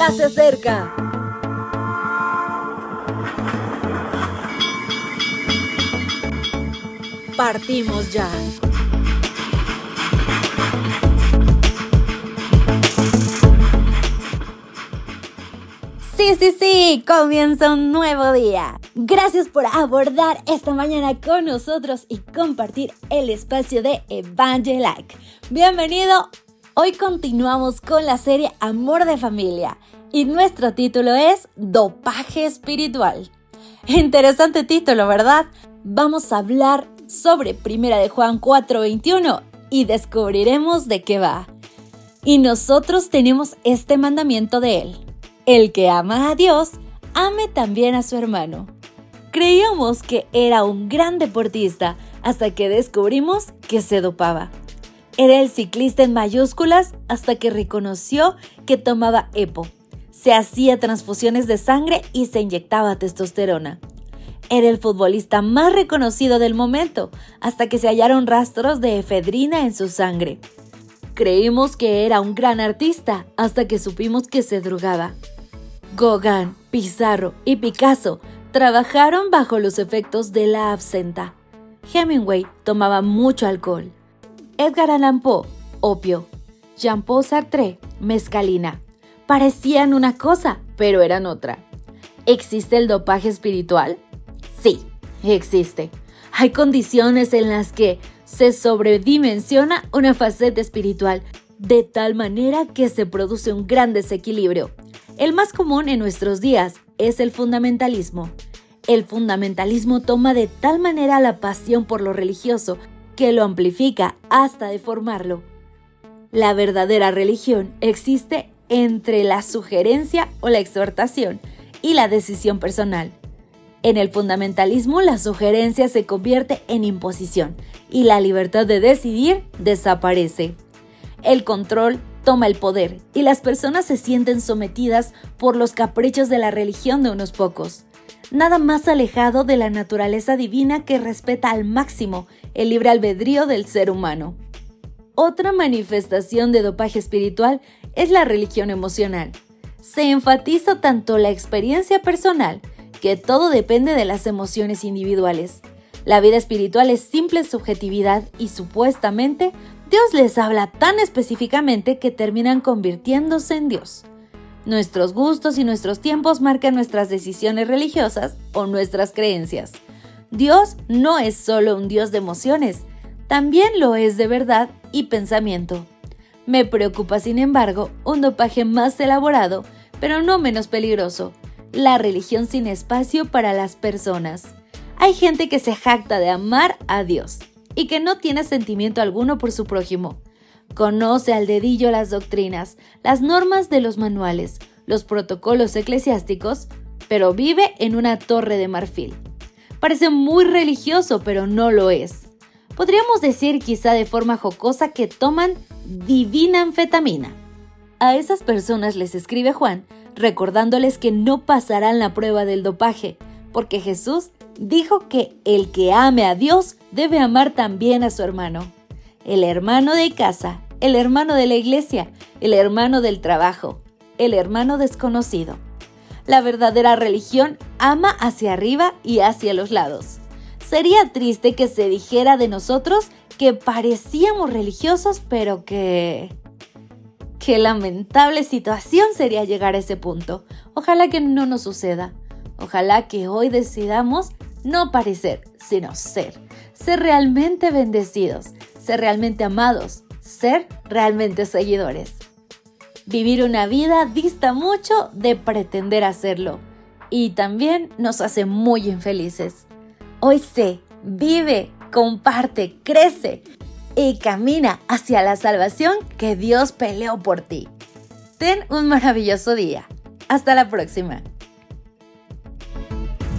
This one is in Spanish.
ya se acerca. Partimos ya. Sí, sí, sí, comienza un nuevo día. Gracias por abordar esta mañana con nosotros y compartir el espacio de Evangelike. Bienvenido. Hoy continuamos con la serie Amor de Familia y nuestro título es Dopaje Espiritual. Interesante título, ¿verdad? Vamos a hablar sobre Primera de Juan 4:21 y descubriremos de qué va. Y nosotros tenemos este mandamiento de él el que ama a Dios, ame también a su hermano. Creíamos que era un gran deportista hasta que descubrimos que se dopaba. Era el ciclista en mayúsculas hasta que reconoció que tomaba EPO. Se hacía transfusiones de sangre y se inyectaba testosterona. Era el futbolista más reconocido del momento hasta que se hallaron rastros de efedrina en su sangre. Creímos que era un gran artista hasta que supimos que se drogaba. Gauguin, Pizarro y Picasso trabajaron bajo los efectos de la absenta. Hemingway tomaba mucho alcohol. Edgar Allan Poe, opio. Jean-Paul Sartre, mezcalina. Parecían una cosa, pero eran otra. ¿Existe el dopaje espiritual? Sí, existe. Hay condiciones en las que se sobredimensiona una faceta espiritual de tal manera que se produce un gran desequilibrio. El más común en nuestros días es el fundamentalismo. El fundamentalismo toma de tal manera la pasión por lo religioso que lo amplifica hasta deformarlo. La verdadera religión existe entre la sugerencia o la exhortación y la decisión personal. En el fundamentalismo la sugerencia se convierte en imposición y la libertad de decidir desaparece. El control toma el poder y las personas se sienten sometidas por los caprichos de la religión de unos pocos. Nada más alejado de la naturaleza divina que respeta al máximo el libre albedrío del ser humano. Otra manifestación de dopaje espiritual es la religión emocional. Se enfatiza tanto la experiencia personal, que todo depende de las emociones individuales. La vida espiritual es simple subjetividad y supuestamente Dios les habla tan específicamente que terminan convirtiéndose en Dios. Nuestros gustos y nuestros tiempos marcan nuestras decisiones religiosas o nuestras creencias. Dios no es solo un Dios de emociones, también lo es de verdad y pensamiento. Me preocupa, sin embargo, un dopaje más elaborado, pero no menos peligroso, la religión sin espacio para las personas. Hay gente que se jacta de amar a Dios, y que no tiene sentimiento alguno por su prójimo. Conoce al dedillo las doctrinas, las normas de los manuales, los protocolos eclesiásticos, pero vive en una torre de marfil. Parece muy religioso, pero no lo es. Podríamos decir quizá de forma jocosa que toman divina anfetamina. A esas personas les escribe Juan, recordándoles que no pasarán la prueba del dopaje, porque Jesús dijo que el que ame a Dios debe amar también a su hermano. El hermano de casa, el hermano de la iglesia, el hermano del trabajo, el hermano desconocido. La verdadera religión ama hacia arriba y hacia los lados. Sería triste que se dijera de nosotros que parecíamos religiosos, pero que... Qué lamentable situación sería llegar a ese punto. Ojalá que no nos suceda. Ojalá que hoy decidamos no parecer, sino ser. Ser realmente bendecidos, ser realmente amados, ser realmente seguidores. Vivir una vida dista mucho de pretender hacerlo y también nos hace muy infelices. Hoy sé, vive, comparte, crece y camina hacia la salvación que Dios peleó por ti. Ten un maravilloso día. Hasta la próxima.